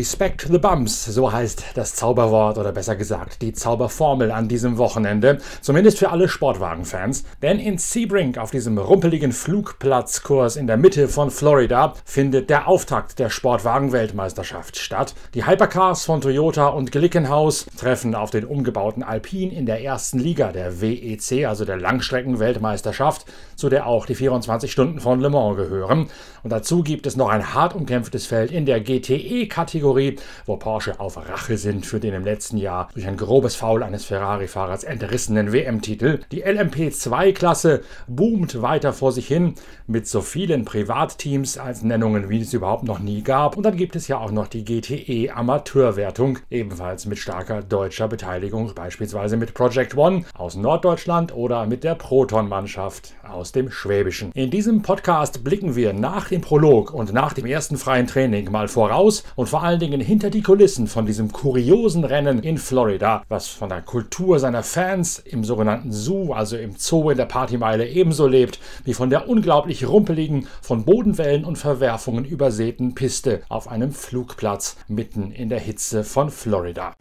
Respect the Bumps, so heißt das Zauberwort oder besser gesagt die Zauberformel an diesem Wochenende, zumindest für alle Sportwagenfans. Denn in Sebring, auf diesem rumpeligen Flugplatzkurs in der Mitte von Florida, findet der Auftakt der Sportwagen-Weltmeisterschaft statt. Die Hypercars von Toyota und Glickenhaus treffen auf den umgebauten Alpine in der ersten Liga der WEC, also der Langstrecken-Weltmeisterschaft, zu der auch die 24 Stunden von Le Mans gehören. Und dazu gibt es noch ein hart umkämpftes Feld in der GTE-Kategorie, wo Porsche auf Rache sind für den im letzten Jahr durch ein grobes Foul eines Ferrari-Fahrers entrissenen WM-Titel. Die LMP2-Klasse boomt weiter vor sich hin mit so vielen Privatteams als Nennungen, wie es überhaupt noch nie gab. Und dann gibt es ja auch noch die GTE-Amateurwertung, ebenfalls mit starker deutscher Beteiligung, beispielsweise mit Project One aus Norddeutschland oder mit der Proton-Mannschaft aus dem Schwäbischen. In diesem Podcast blicken wir nach dem Prolog und nach dem ersten freien Training mal voraus und vor allen Dingen hinter die Kulissen von diesem kuriosen Rennen in Florida, was von der Kultur seiner Fans im sogenannten Zoo, also im Zoo in der Partymeile, ebenso lebt wie von der unglaublich rumpeligen, von Bodenwellen und Verwerfungen übersäten Piste auf einem Flugplatz mitten in der Hitze von Florida.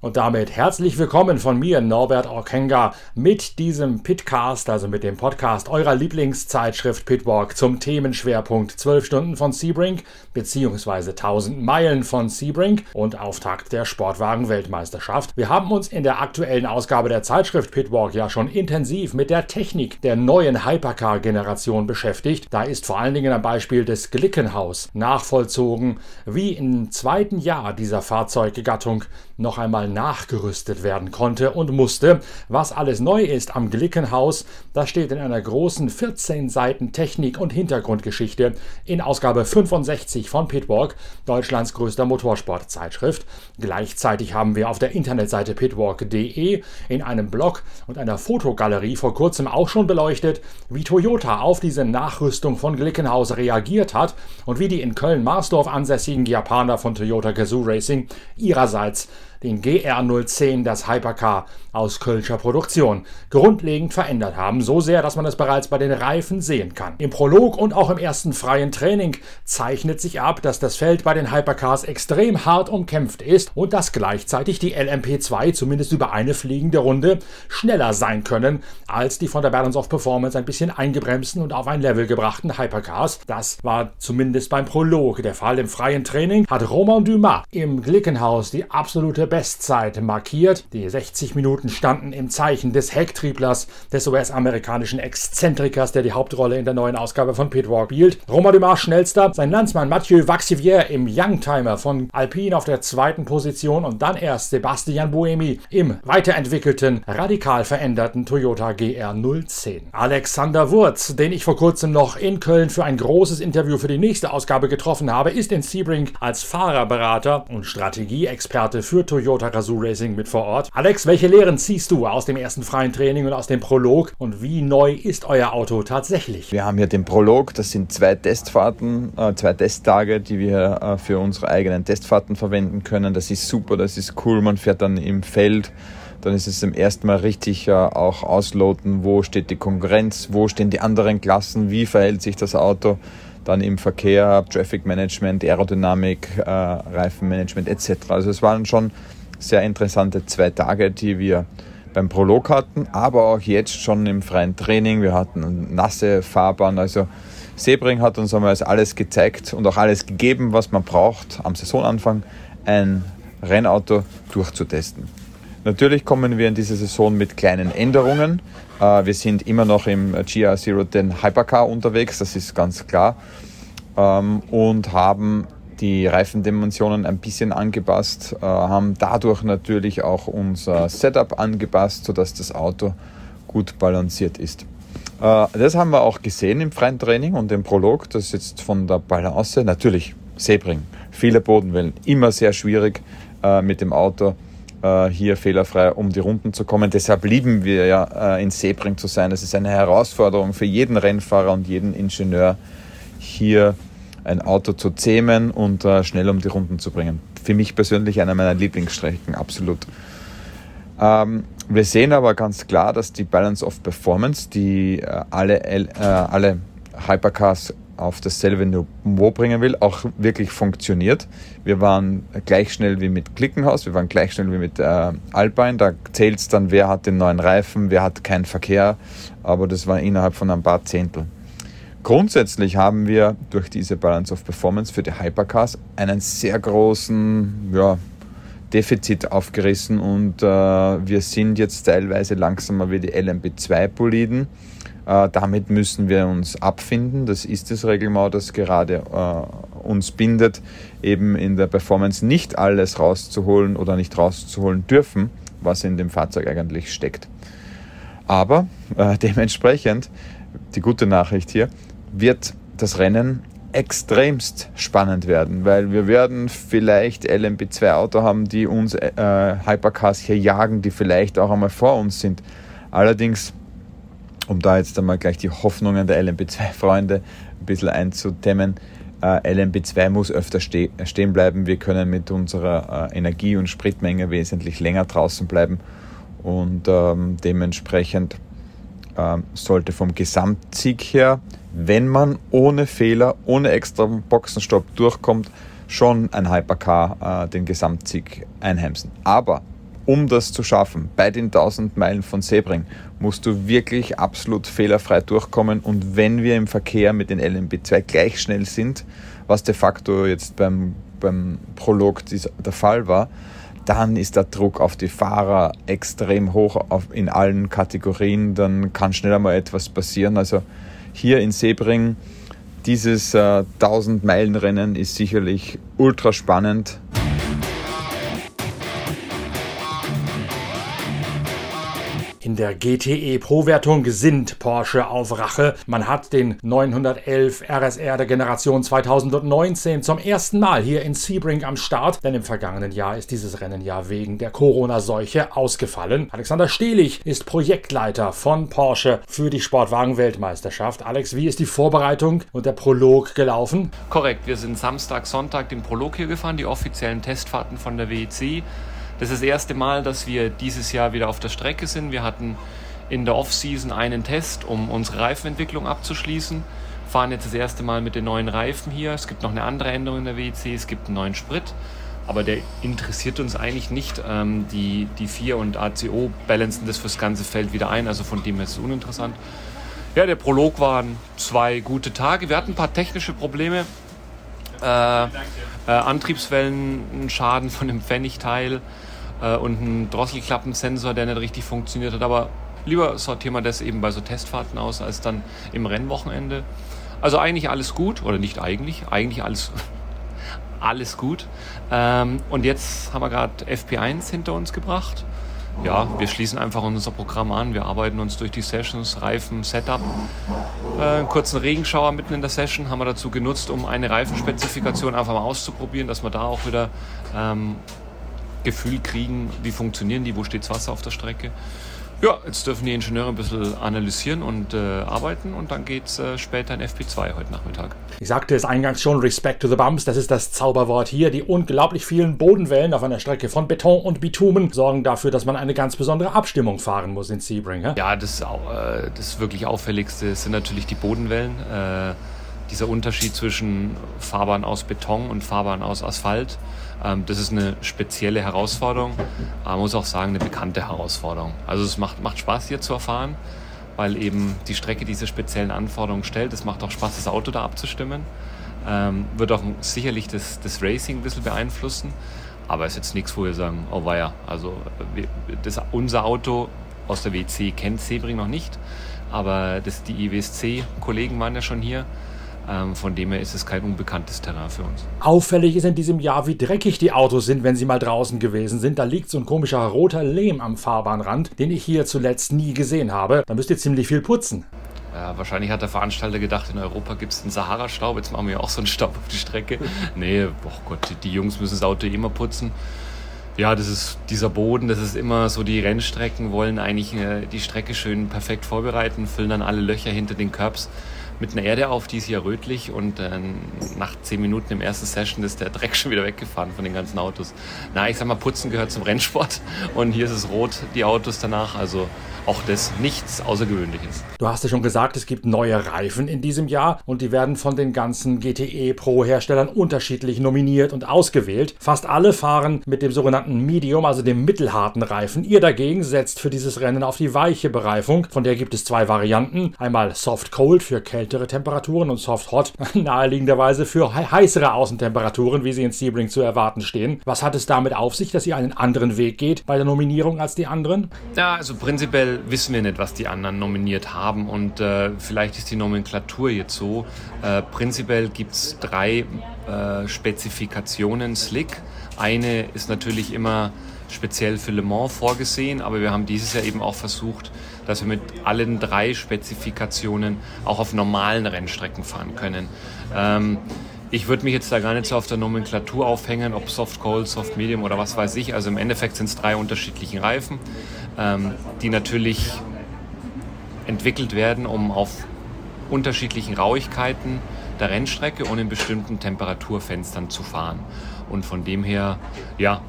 Und damit herzlich willkommen von mir, Norbert Orkenga, mit diesem Pitcast, also mit dem Podcast eurer Lieblingszeitschrift Pitwalk zum Themenschwerpunkt 12 Stunden von Sebring bzw. 1000 Meilen von Sebring und Auftakt der Sportwagen-Weltmeisterschaft. Wir haben uns in der aktuellen Ausgabe der Zeitschrift Pitwalk ja schon intensiv mit der Technik der neuen Hypercar-Generation beschäftigt. Da ist vor allen Dingen am Beispiel des Glickenhaus nachvollzogen, wie im zweiten Jahr dieser Fahrzeuggattung noch einmal nachgerüstet werden konnte und musste. Was alles neu ist am Glickenhaus, das steht in einer großen 14 Seiten Technik- und Hintergrundgeschichte in Ausgabe 65 von Pitwalk, Deutschlands größter Motorsportzeitschrift. Gleichzeitig haben wir auf der Internetseite pitwalk.de in einem Blog und einer Fotogalerie vor kurzem auch schon beleuchtet, wie Toyota auf diese Nachrüstung von Glickenhaus reagiert hat und wie die in Köln-Marsdorf ansässigen Japaner von Toyota Gazoo Racing ihrerseits den GR010, das Hypercar aus Kölscher Produktion, grundlegend verändert haben, so sehr, dass man es bereits bei den Reifen sehen kann. Im Prolog und auch im ersten freien Training zeichnet sich ab, dass das Feld bei den Hypercars extrem hart umkämpft ist und dass gleichzeitig die LMP2 zumindest über eine fliegende Runde schneller sein können als die von der Balance of Performance ein bisschen eingebremsten und auf ein Level gebrachten Hypercars. Das war zumindest beim Prolog der Fall. Im freien Training hat Romain Dumas im Glickenhaus die absolute Bestzeit markiert. Die 60 Minuten standen im Zeichen des Hecktrieblers, des US-amerikanischen Exzentrikers, der die Hauptrolle in der neuen Ausgabe von Pitwalk spielt. Romain Dumas schnellster, sein Landsmann Mathieu Vaxivier im Youngtimer von Alpine auf der zweiten Position und dann erst Sebastian Buemi im weiterentwickelten, radikal veränderten Toyota GR010. Alexander Wurz, den ich vor kurzem noch in Köln für ein großes Interview für die nächste Ausgabe getroffen habe, ist in Sebring als Fahrerberater und Strategieexperte für Toyota Gazoo Racing mit vor Ort. Alex, welche Lehren ziehst du aus dem ersten freien Training und aus dem Prolog? Und wie neu ist euer Auto tatsächlich? Wir haben hier den Prolog, das sind zwei Testfahrten, äh, zwei Testtage, die wir äh, für unsere eigenen Testfahrten verwenden können. Das ist super, das ist cool, man fährt dann im Feld. Dann ist es zum ersten Mal richtig äh, auch ausloten, wo steht die Konkurrenz, wo stehen die anderen Klassen, wie verhält sich das Auto, dann im Verkehr, Traffic Management, Aerodynamik, äh, Reifenmanagement etc. Also es waren schon sehr interessante zwei Tage, die wir beim Prolog hatten, aber auch jetzt schon im freien Training. Wir hatten nasse Fahrbahn, also Sebring hat uns einmal alles gezeigt und auch alles gegeben, was man braucht am Saisonanfang, ein Rennauto durchzutesten. Natürlich kommen wir in diese Saison mit kleinen Änderungen. Äh, wir sind immer noch im GR010 Hypercar unterwegs, das ist ganz klar. Ähm, und haben die Reifendimensionen ein bisschen angepasst, äh, haben dadurch natürlich auch unser Setup angepasst, sodass das Auto gut balanciert ist. Äh, das haben wir auch gesehen im freien Training und im Prolog. Das jetzt von der Balance natürlich Sebring. Viele Bodenwellen, immer sehr schwierig mit dem Auto hier fehlerfrei um die Runden zu kommen. Deshalb lieben wir ja äh, in Sebring zu sein. Es ist eine Herausforderung für jeden Rennfahrer und jeden Ingenieur, hier ein Auto zu zähmen und äh, schnell um die Runden zu bringen. Für mich persönlich eine meiner Lieblingsstrecken, absolut. Ähm, wir sehen aber ganz klar, dass die Balance of Performance, die äh, alle, äh, alle Hypercars auf dasselbe Niveau bringen will, auch wirklich funktioniert. Wir waren gleich schnell wie mit Klickenhaus, wir waren gleich schnell wie mit äh, Alpine. Da zählt es dann, wer hat den neuen Reifen, wer hat keinen Verkehr, aber das war innerhalb von ein paar Zehntel. Grundsätzlich haben wir durch diese Balance of Performance für die Hypercars einen sehr großen ja, Defizit aufgerissen und äh, wir sind jetzt teilweise langsamer wie die LMP2-Boliden. Äh, damit müssen wir uns abfinden. Das ist das Regelmaß, das gerade äh, uns bindet, eben in der Performance nicht alles rauszuholen oder nicht rauszuholen dürfen, was in dem Fahrzeug eigentlich steckt. Aber äh, dementsprechend, die gute Nachricht hier, wird das Rennen extremst spannend werden, weil wir werden vielleicht LMP2 Auto haben, die uns äh, Hypercars hier jagen, die vielleicht auch einmal vor uns sind. Allerdings um da jetzt einmal gleich die Hoffnungen der LMP2-Freunde ein bisschen einzudämmen, äh, LMP2 muss öfter ste stehen bleiben. Wir können mit unserer äh, Energie- und Spritmenge wesentlich länger draußen bleiben und ähm, dementsprechend äh, sollte vom Gesamtsieg her, wenn man ohne Fehler, ohne extra Boxenstopp durchkommt, schon ein Hypercar äh, den Gesamtsieg einheimsen. Aber um das zu schaffen, bei den 1000 Meilen von Sebring, musst du wirklich absolut fehlerfrei durchkommen. Und wenn wir im Verkehr mit den LMB2 gleich schnell sind, was de facto jetzt beim, beim Prolog der Fall war, dann ist der Druck auf die Fahrer extrem hoch auf, in allen Kategorien. Dann kann schneller mal etwas passieren. Also hier in Sebring, dieses äh, 1000 Meilen Rennen ist sicherlich ultra spannend. Der GTE Pro-Wertung sind Porsche auf Rache. Man hat den 911 RSR der Generation 2019 zum ersten Mal hier in Sebring am Start, denn im vergangenen Jahr ist dieses Rennen ja wegen der Corona-Seuche ausgefallen. Alexander Stehlich ist Projektleiter von Porsche für die Sportwagen-Weltmeisterschaft. Alex, wie ist die Vorbereitung und der Prolog gelaufen? Korrekt, wir sind Samstag, Sonntag den Prolog hier gefahren, die offiziellen Testfahrten von der WEC. Das ist das erste Mal, dass wir dieses Jahr wieder auf der Strecke sind. Wir hatten in der Off-Season einen Test, um unsere Reifenentwicklung abzuschließen. Fahren jetzt das erste Mal mit den neuen Reifen hier. Es gibt noch eine andere Änderung in der WEC, es gibt einen neuen Sprit. Aber der interessiert uns eigentlich nicht. Ähm, die, die 4 und ACO balancen das fürs ganze Feld wieder ein, also von dem her ist es uninteressant. Ja, der Prolog waren zwei gute Tage. Wir hatten ein paar technische Probleme. Äh, äh, Antriebswellen, ein Schaden von dem Pfennigteil äh, und ein Drosselklappensensor, der nicht richtig funktioniert hat. Aber lieber sortieren wir das eben bei so Testfahrten aus, als dann im Rennwochenende. Also eigentlich alles gut, oder nicht eigentlich, eigentlich alles, alles gut. Ähm, und jetzt haben wir gerade FP1 hinter uns gebracht. Ja, wir schließen einfach unser Programm an. Wir arbeiten uns durch die Sessions, Reifen, Setup. Äh, einen kurzen Regenschauer mitten in der Session haben wir dazu genutzt, um eine Reifenspezifikation einfach mal auszuprobieren, dass wir da auch wieder ähm, Gefühl kriegen, wie funktionieren die, wo steht das Wasser auf der Strecke. Ja, jetzt dürfen die Ingenieure ein bisschen analysieren und äh, arbeiten und dann geht es äh, später in FP2 heute Nachmittag. Ich sagte es eingangs schon, Respect to the Bumps, das ist das Zauberwort hier. Die unglaublich vielen Bodenwellen auf einer Strecke von Beton und Bitumen sorgen dafür, dass man eine ganz besondere Abstimmung fahren muss in Sebring. Ja, ja das, äh, das wirklich Auffälligste sind natürlich die Bodenwellen. Äh, dieser Unterschied zwischen Fahrbahn aus Beton und Fahrbahn aus Asphalt ähm, das ist eine spezielle Herausforderung, aber man muss auch sagen, eine bekannte Herausforderung. Also es macht, macht Spaß hier zu erfahren, weil eben die Strecke diese speziellen Anforderungen stellt. Es macht auch Spaß, das Auto da abzustimmen. Ähm, wird auch sicherlich das, das Racing ein bisschen beeinflussen, aber es ist jetzt nichts, wo wir sagen, oh weia, also das, unser Auto aus der WC kennt Sebring noch nicht, aber das, die IWSC-Kollegen waren ja schon hier von dem her ist es kein unbekanntes Terrain für uns. Auffällig ist in diesem Jahr, wie dreckig die Autos sind, wenn sie mal draußen gewesen sind. Da liegt so ein komischer roter Lehm am Fahrbahnrand, den ich hier zuletzt nie gesehen habe. Da müsst ihr ziemlich viel putzen. Ja, wahrscheinlich hat der Veranstalter gedacht, in Europa gibt es einen Sahara-Staub, jetzt machen wir auch so einen Staub auf die Strecke. nee, oh Gott, die Jungs müssen das Auto immer putzen. Ja, das ist dieser Boden, das ist immer so, die Rennstrecken wollen eigentlich äh, die Strecke schön perfekt vorbereiten, füllen dann alle Löcher hinter den Curbs mit einer Erde auf, die ist hier rötlich und äh, nach zehn Minuten im ersten Session ist der Dreck schon wieder weggefahren von den ganzen Autos. Na, ich sag mal, Putzen gehört zum Rennsport und hier ist es rot, die Autos danach, also auch das nichts Außergewöhnliches. Du hast ja schon gesagt, es gibt neue Reifen in diesem Jahr und die werden von den ganzen GTE Pro Herstellern unterschiedlich nominiert und ausgewählt. Fast alle fahren mit dem sogenannten Medium, also dem mittelharten Reifen. Ihr dagegen setzt für dieses Rennen auf die weiche Bereifung, von der gibt es zwei Varianten. Einmal Soft Cold für kältere Temperaturen und Soft Hot naheliegenderweise für heißere Außentemperaturen, wie sie in Sebring zu erwarten stehen. Was hat es damit auf sich, dass ihr einen anderen Weg geht bei der Nominierung als die anderen? Ja, also prinzipiell wissen wir nicht, was die anderen nominiert haben und äh, vielleicht ist die Nomenklatur jetzt so. Äh, prinzipiell gibt es drei äh, Spezifikationen Slick. Eine ist natürlich immer speziell für Le Mans vorgesehen, aber wir haben dieses Jahr eben auch versucht, dass wir mit allen drei Spezifikationen auch auf normalen Rennstrecken fahren können. Ähm, ich würde mich jetzt da gar nicht so auf der Nomenklatur aufhängen, ob Soft Cold, Soft Medium oder was weiß ich. Also im Endeffekt sind es drei unterschiedliche Reifen ähm, die natürlich entwickelt werden, um auf unterschiedlichen Rauigkeiten der Rennstrecke und in bestimmten Temperaturfenstern zu fahren. Und von dem her, ja,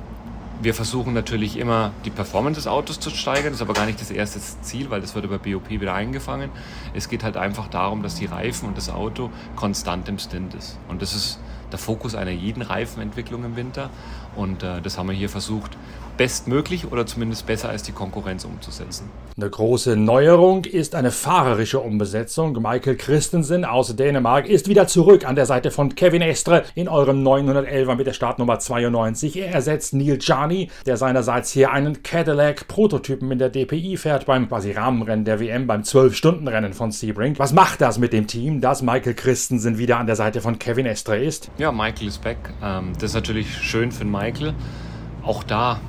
wir versuchen natürlich immer die Performance des Autos zu steigern, das ist aber gar nicht das erste Ziel, weil das wird über BOP wieder eingefangen. Es geht halt einfach darum, dass die Reifen und das Auto konstant im Stint ist. Und das ist der Fokus einer jeden Reifenentwicklung im Winter. Und äh, das haben wir hier versucht, bestmöglich oder zumindest besser als die Konkurrenz umzusetzen. Eine große Neuerung ist eine fahrerische Umbesetzung. Michael Christensen aus Dänemark ist wieder zurück an der Seite von Kevin Estre in eurem 911er mit der Startnummer 92. Er ersetzt Neil Jani, der seinerseits hier einen Cadillac-Prototypen in der DPI fährt beim quasi Rahmenrennen der WM beim 12-Stunden-Rennen von Sebring. Was macht das mit dem Team, dass Michael Christensen wieder an der Seite von Kevin Estre ist? Ja, Michael ist back. Ähm, das ist natürlich schön für Michael. Auch da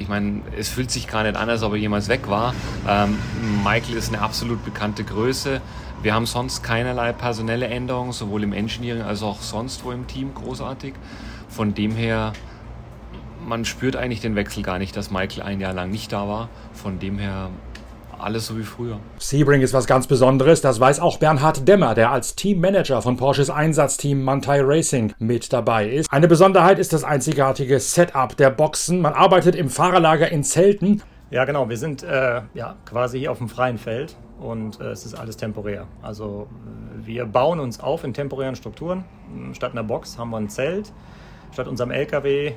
ich meine, es fühlt sich gar nicht an, als ob er jemals weg war. Ähm, Michael ist eine absolut bekannte Größe. Wir haben sonst keinerlei personelle Änderungen, sowohl im Engineering als auch sonst wo im Team großartig. Von dem her, man spürt eigentlich den Wechsel gar nicht, dass Michael ein Jahr lang nicht da war. Von dem her alles so wie früher. Sebring ist was ganz Besonderes, das weiß auch Bernhard Demmer, der als Teammanager von Porsches Einsatzteam Mantai Racing mit dabei ist. Eine Besonderheit ist das einzigartige Setup der Boxen. Man arbeitet im Fahrerlager in Zelten. Ja, genau. Wir sind äh, ja, quasi hier auf dem freien Feld und äh, es ist alles temporär. Also wir bauen uns auf in temporären Strukturen. Statt einer Box haben wir ein Zelt. Statt unserem LKW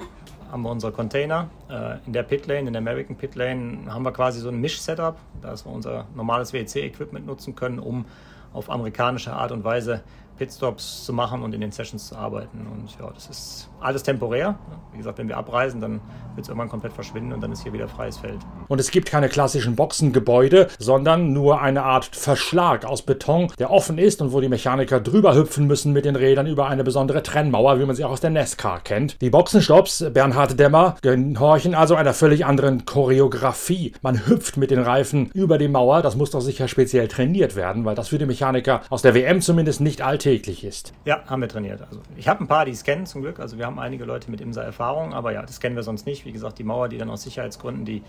haben wir unsere Container. Äh, in der Pitlane, in der American Pitlane, haben wir quasi so ein Misch-Setup, dass wir unser normales WEC-Equipment nutzen können, um auf amerikanische Art und Weise Pitstops zu machen und in den Sessions zu arbeiten. Und ja, das ist alles temporär. Wie gesagt, wenn wir abreisen, dann wird es irgendwann komplett verschwinden und dann ist hier wieder freies Feld. Und es gibt keine klassischen Boxengebäude, sondern nur eine Art Verschlag aus Beton, der offen ist und wo die Mechaniker drüber hüpfen müssen mit den Rädern über eine besondere Trennmauer, wie man sie auch aus der NASCAR kennt. Die Boxenstops, Bernhard Dämmer, gehorchen also einer völlig anderen Choreografie. Man hüpft mit den Reifen über die Mauer. Das muss doch sicher speziell trainiert werden, weil das für die Mechaniker aus der WM zumindest nicht alltäglich ist. Ja, haben wir trainiert. Also ich habe ein paar, die es kennen zum Glück. Also wir haben einige Leute mit IMSA Erfahrung, aber ja, das kennen wir sonst nicht. Wie gesagt, die Mauer, die dann aus Sicherheitsgründen die,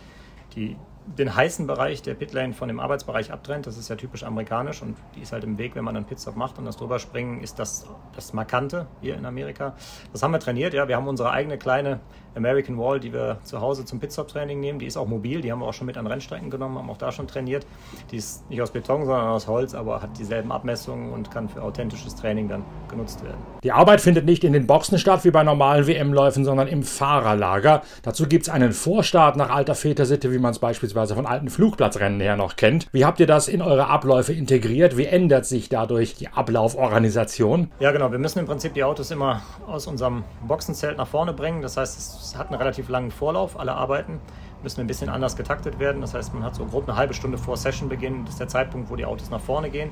die den heißen Bereich der Pitlane von dem Arbeitsbereich abtrennt. Das ist ja typisch amerikanisch und die ist halt im Weg, wenn man einen Pitstop macht und das drüberspringen ist das, das Markante hier in Amerika. Das haben wir trainiert, ja. Wir haben unsere eigene kleine American Wall, die wir zu Hause zum Pitstop-Training nehmen. Die ist auch mobil, die haben wir auch schon mit an Rennstrecken genommen, haben auch da schon trainiert. Die ist nicht aus Beton, sondern aus Holz, aber hat dieselben Abmessungen und kann für authentisches Training dann genutzt werden. Die Arbeit findet nicht in den Boxen statt wie bei normalen WM-Läufen, sondern im Fahrerlager. Dazu gibt es einen Vorstart nach alter Vätersitte, wie man es beispielsweise von alten Flugplatzrennen her noch kennt. Wie habt ihr das in eure Abläufe integriert? Wie ändert sich dadurch die Ablauforganisation? Ja, genau. Wir müssen im Prinzip die Autos immer aus unserem Boxenzelt nach vorne bringen. Das heißt, es es hat einen relativ langen Vorlauf. Alle Arbeiten müssen ein bisschen anders getaktet werden. Das heißt, man hat so grob eine halbe Stunde vor Sessionbeginn, das ist der Zeitpunkt, wo die Autos nach vorne gehen.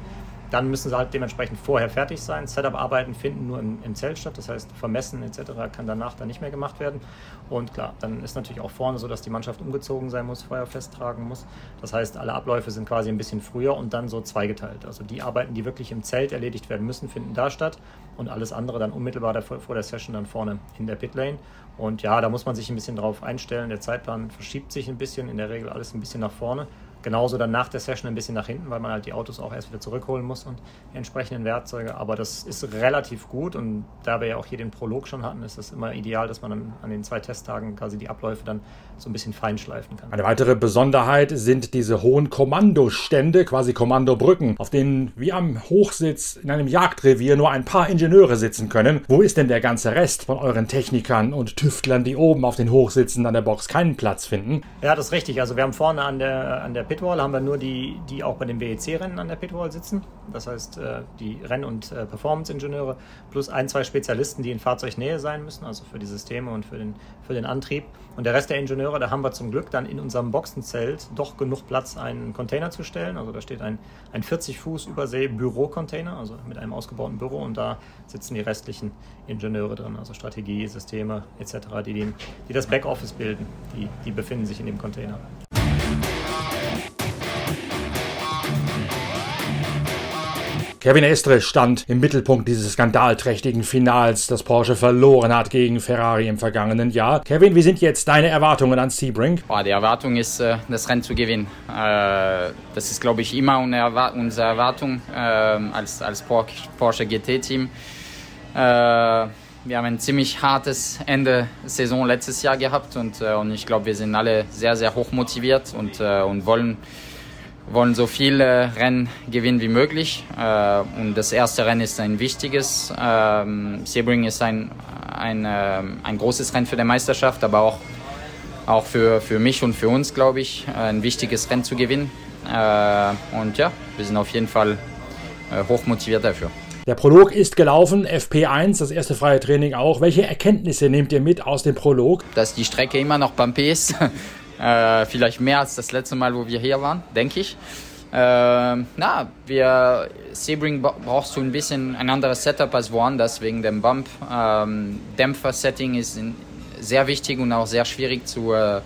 Dann müssen sie halt dementsprechend vorher fertig sein. Setup-Arbeiten finden nur im, im, Zelt statt, das heißt Vermessen etc. kann danach dann nicht mehr gemacht werden. Und klar, dann ist natürlich auch vorne so, dass die Mannschaft umgezogen sein muss, Feuer festtragen muss. Das heißt, alle Abläufe sind quasi ein bisschen früher und dann so zweigeteilt. Also die Arbeiten, die wirklich im Zelt erledigt werden müssen, finden da statt und alles andere dann unmittelbar vor der Session dann vorne in der Pitlane. Und ja, da muss man sich ein bisschen drauf einstellen. Der Zeitplan verschiebt sich ein bisschen, in der Regel alles ein bisschen nach vorne Genauso dann nach der Session ein bisschen nach hinten, weil man halt die Autos auch erst wieder zurückholen muss und die entsprechenden Werkzeuge. Aber das ist relativ gut und da wir ja auch hier den Prolog schon hatten, ist es immer ideal, dass man dann an den zwei Testtagen quasi die Abläufe dann so ein bisschen feinschleifen kann. Eine weitere Besonderheit sind diese hohen Kommandostände, quasi Kommandobrücken, auf denen wie am Hochsitz in einem Jagdrevier nur ein paar Ingenieure sitzen können. Wo ist denn der ganze Rest von euren Technikern und Tüftlern, die oben auf den Hochsitzen an der Box keinen Platz finden? Ja, das ist richtig. Also wir haben vorne an der, an der Pitwall haben wir nur die, die auch bei den WEC-Rennen an der Pitwall sitzen. Das heißt, äh, die Renn- und äh, Performance-Ingenieure plus ein, zwei Spezialisten, die in Fahrzeugnähe sein müssen, also für die Systeme und für den, für den Antrieb. Und der Rest der Ingenieure, da haben wir zum Glück dann in unserem Boxenzelt doch genug Platz, einen Container zu stellen. Also da steht ein, ein 40 Fuß Übersee Büro-Container, also mit einem ausgebauten Büro und da sitzen die restlichen Ingenieure drin, also Strategie, Systeme etc., die, den, die das Backoffice bilden, die, die befinden sich in dem Container. Kevin Estre stand im Mittelpunkt dieses skandalträchtigen Finals, das Porsche verloren hat gegen Ferrari im vergangenen Jahr. Kevin, wie sind jetzt deine Erwartungen an Sebring? Boah, die Erwartung ist, äh, das Rennen zu gewinnen. Äh, das ist, glaube ich, immer unsere Erwartung äh, als, als Porsche GT-Team. Wir haben ein ziemlich hartes Ende Saison letztes Jahr gehabt und, und ich glaube, wir sind alle sehr, sehr hoch motiviert und, und wollen wollen so viele Rennen gewinnen wie möglich. Äh, und das erste Rennen ist ein wichtiges. Ähm, Sebring ist ein, ein, ähm, ein großes Rennen für die Meisterschaft, aber auch, auch für, für mich und für uns, glaube ich, ein wichtiges Rennen zu gewinnen. Äh, und ja, wir sind auf jeden Fall äh, hoch motiviert dafür. Der Prolog ist gelaufen, FP1, das erste freie Training auch. Welche Erkenntnisse nehmt ihr mit aus dem Prolog? Dass die Strecke immer noch bumpy ist. Äh, vielleicht mehr als das letzte Mal, wo wir hier waren, denke ich. Äh, na, wir, Sebring brauchst du ein bisschen ein anderes Setup als woanders wegen dem Bump. Ähm, Dämpfer-Setting ist sehr wichtig und auch sehr schwierig zu, äh,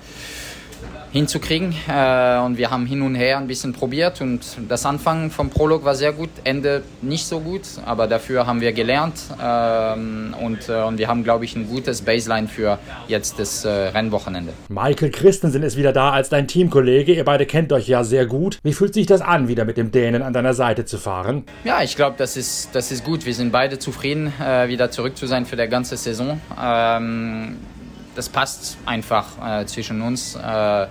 hinzukriegen. Äh, und wir haben hin und her ein bisschen probiert und das Anfang vom Prolog war sehr gut, Ende nicht so gut, aber dafür haben wir gelernt ähm, und, äh, und wir haben, glaube ich, ein gutes Baseline für jetzt das äh, Rennwochenende. Michael Christensen ist wieder da als dein Teamkollege. Ihr beide kennt euch ja sehr gut. Wie fühlt sich das an, wieder mit dem Dänen an deiner Seite zu fahren? Ja, ich glaube, das ist, das ist gut. Wir sind beide zufrieden, wieder zurück zu sein für die ganze Saison. Das passt einfach äh, zwischen uns äh,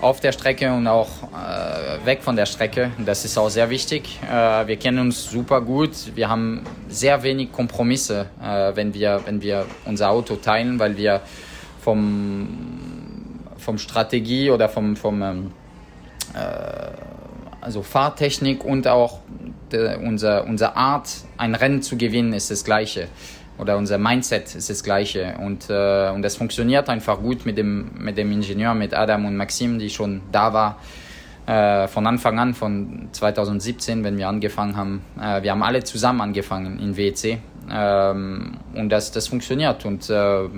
auf der Strecke und auch äh, weg von der Strecke. Das ist auch sehr wichtig. Äh, wir kennen uns super gut. Wir haben sehr wenig Kompromisse, äh, wenn, wir, wenn wir unser Auto teilen, weil wir vom, vom Strategie oder vom, vom ähm, äh, also Fahrtechnik und auch de, unser, Art, ein Rennen zu gewinnen, ist das gleiche oder unser Mindset ist das gleiche und, äh, und das funktioniert einfach gut mit dem, mit dem Ingenieur, mit Adam und Maxim, die schon da war äh, von Anfang an, von 2017, wenn wir angefangen haben. Äh, wir haben alle zusammen angefangen in WEC ähm, und das, das funktioniert und äh,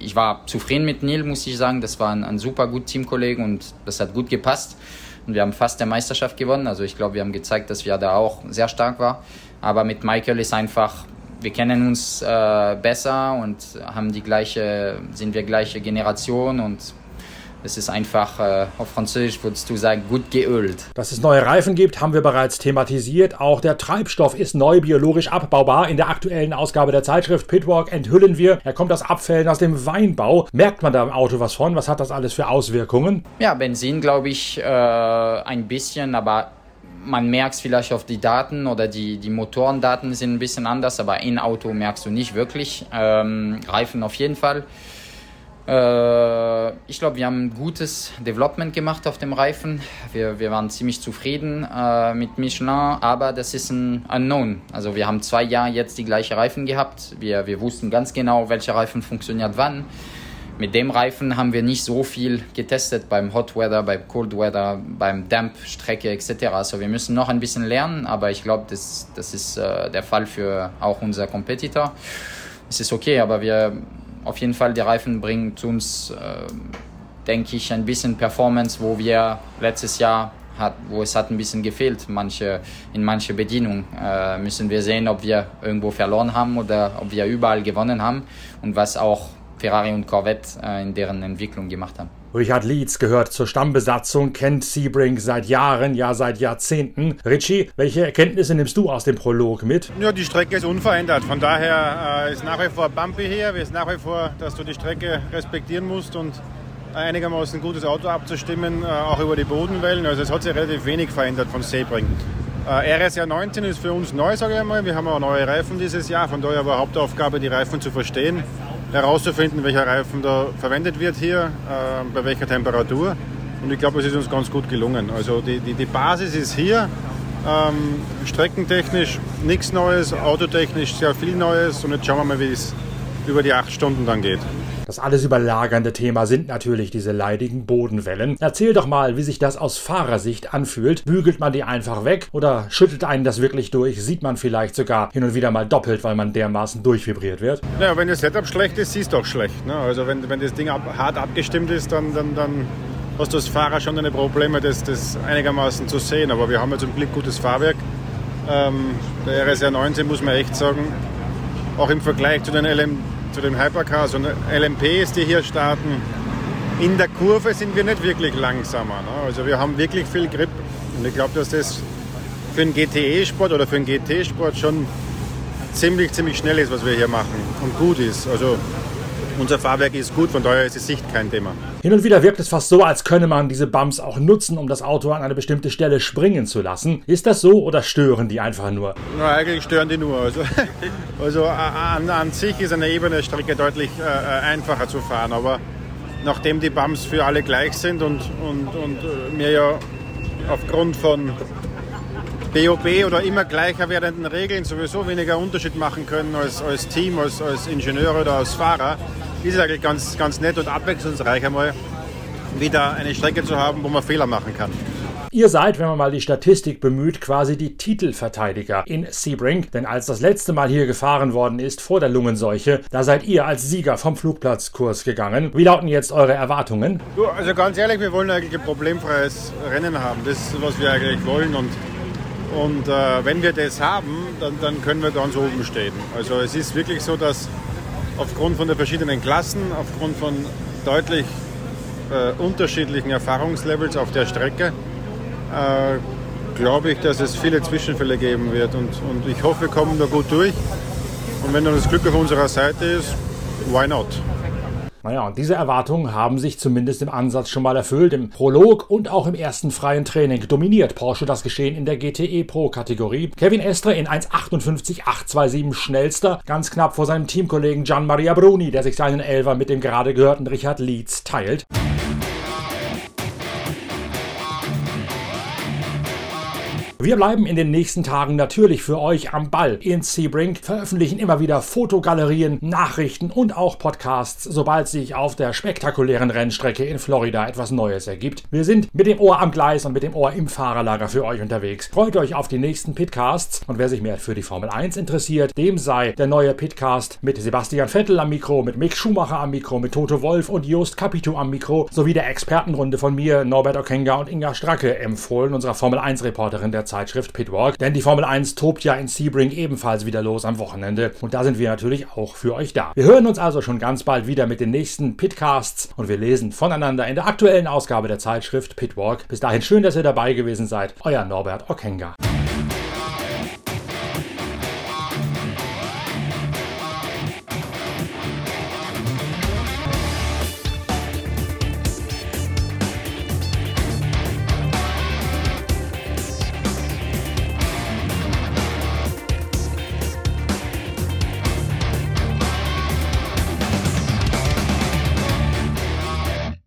ich war zufrieden mit Neil, muss ich sagen. Das war ein, ein super gut Teamkollege und das hat gut gepasst. Und wir haben fast der Meisterschaft gewonnen. Also ich glaube, wir haben gezeigt, dass wir da auch sehr stark waren. Aber mit Michael ist einfach wir kennen uns äh, besser und haben die gleiche, sind wir gleiche Generation und es ist einfach, äh, auf Französisch würdest du sagen, gut geölt. Dass es neue Reifen gibt, haben wir bereits thematisiert. Auch der Treibstoff ist neu biologisch abbaubar. In der aktuellen Ausgabe der Zeitschrift Pitwalk enthüllen wir, er kommt aus Abfällen aus dem Weinbau. Merkt man da im Auto was von? Was hat das alles für Auswirkungen? Ja, Benzin glaube ich äh, ein bisschen, aber man merkt es vielleicht auf die Daten oder die, die Motorendaten sind ein bisschen anders, aber in Auto merkst du nicht wirklich. Ähm, Reifen auf jeden Fall. Äh, ich glaube, wir haben ein gutes Development gemacht auf dem Reifen. Wir, wir waren ziemlich zufrieden äh, mit Michelin, aber das ist ein Unknown. Also wir haben zwei Jahre jetzt die gleiche Reifen gehabt. Wir, wir wussten ganz genau, welcher Reifen funktioniert wann mit dem Reifen haben wir nicht so viel getestet beim Hot Weather, beim Cold Weather, beim Damp-Strecke etc. Also wir müssen noch ein bisschen lernen, aber ich glaube, das, das ist äh, der Fall für auch unser Competitor. Es ist okay, aber wir auf jeden Fall, die Reifen bringen zu uns, äh, denke ich, ein bisschen Performance, wo wir letztes Jahr hat, wo es hat ein bisschen gefehlt. Manche, in manche Bedienung äh, müssen wir sehen, ob wir irgendwo verloren haben oder ob wir überall gewonnen haben und was auch Ferrari und Corvette äh, in deren Entwicklung gemacht haben. Richard Leeds gehört zur Stammbesatzung, kennt Sebring seit Jahren, ja seit Jahrzehnten. Richie, welche Erkenntnisse nimmst du aus dem Prolog mit? Ja, die Strecke ist unverändert. Von daher äh, ist nach wie vor bumpy hier. Es ist nach wie vor, dass du die Strecke respektieren musst und einigermaßen gutes Auto abzustimmen, äh, auch über die Bodenwellen. Also es hat sich relativ wenig verändert von Sebring. Äh, RSR 19 ist für uns neu, sage ich einmal. Wir haben auch neue Reifen dieses Jahr. Von daher war Hauptaufgabe, die Reifen zu verstehen herauszufinden, welcher Reifen da verwendet wird hier, äh, bei welcher Temperatur. Und ich glaube, es ist uns ganz gut gelungen. Also die, die, die Basis ist hier. Ähm, streckentechnisch nichts Neues, autotechnisch sehr viel Neues. Und jetzt schauen wir mal, wie es über die acht Stunden dann geht. Das alles überlagernde Thema sind natürlich diese leidigen Bodenwellen. Erzähl doch mal, wie sich das aus Fahrersicht anfühlt. Bügelt man die einfach weg oder schüttelt einen das wirklich durch? Sieht man vielleicht sogar hin und wieder mal doppelt, weil man dermaßen durchvibriert wird? Ja, wenn das Setup schlecht ist, siehst du auch schlecht. Ne? Also wenn, wenn das Ding ab, hart abgestimmt ist, dann, dann, dann hast du als Fahrer schon eine Probleme, das, das einigermaßen zu sehen. Aber wir haben ja zum Glück gutes Fahrwerk. Ähm, der RSR 19 muss man echt sagen, auch im Vergleich zu den LM zu den Hypercars und LMPs, die hier starten. In der Kurve sind wir nicht wirklich langsamer. Ne? Also wir haben wirklich viel Grip und ich glaube, dass das für einen GTE-Sport oder für einen GT-Sport schon ziemlich, ziemlich schnell ist, was wir hier machen und gut ist. Also unser Fahrwerk ist gut, von daher ist die Sicht kein Thema. Hin und wieder wirkt es fast so, als könne man diese Bumps auch nutzen, um das Auto an eine bestimmte Stelle springen zu lassen. Ist das so oder stören die einfach nur? Na, eigentlich stören die nur. Also, also an, an sich ist eine ebene Strecke deutlich äh, einfacher zu fahren, aber nachdem die Bumps für alle gleich sind und, und, und äh, mir ja aufgrund von BOB oder immer gleicher werdenden Regeln sowieso weniger Unterschied machen können als, als Team, als, als Ingenieur oder als Fahrer, ist eigentlich ganz, ganz nett und abwechslungsreich einmal wieder eine Strecke zu haben, wo man Fehler machen kann. Ihr seid, wenn man mal die Statistik bemüht, quasi die Titelverteidiger in Sebring. Denn als das letzte Mal hier gefahren worden ist vor der Lungenseuche, da seid ihr als Sieger vom Flugplatzkurs gegangen. Wie lauten jetzt eure Erwartungen? Du, also ganz ehrlich, wir wollen eigentlich ein problemfreies Rennen haben. Das ist, was wir eigentlich wollen. Und, und äh, wenn wir das haben, dann, dann können wir ganz oben stehen. Also es ist wirklich so, dass aufgrund von den verschiedenen Klassen, aufgrund von deutlich äh, unterschiedlichen Erfahrungslevels auf der Strecke, äh, glaube ich, dass es viele Zwischenfälle geben wird. Und, und ich hoffe, wir kommen da gut durch. Und wenn dann das Glück auf unserer Seite ist, why not? Naja, und diese Erwartungen haben sich zumindest im Ansatz schon mal erfüllt. Im Prolog und auch im ersten freien Training dominiert Porsche das Geschehen in der GTE Pro-Kategorie. Kevin Estre in 1,58,827 schnellster, ganz knapp vor seinem Teamkollegen Gian Maria Bruni, der sich seinen Elfer mit dem gerade gehörten Richard Leeds teilt. Wir bleiben in den nächsten Tagen natürlich für euch am Ball in Sebring, veröffentlichen immer wieder Fotogalerien, Nachrichten und auch Podcasts, sobald sich auf der spektakulären Rennstrecke in Florida etwas Neues ergibt. Wir sind mit dem Ohr am Gleis und mit dem Ohr im Fahrerlager für euch unterwegs. Freut euch auf die nächsten Pitcasts und wer sich mehr für die Formel 1 interessiert, dem sei der neue Pitcast mit Sebastian Vettel am Mikro, mit Mick Schumacher am Mikro, mit Toto Wolf und Just Capito am Mikro sowie der Expertenrunde von mir, Norbert Okenga und Inga Stracke empfohlen, unserer Formel 1 Reporterin der Zeitschrift Pitwalk, denn die Formel 1 tobt ja in Sebring ebenfalls wieder los am Wochenende und da sind wir natürlich auch für euch da. Wir hören uns also schon ganz bald wieder mit den nächsten Pitcasts und wir lesen voneinander in der aktuellen Ausgabe der Zeitschrift Pitwalk. Bis dahin schön, dass ihr dabei gewesen seid. Euer Norbert Okenga.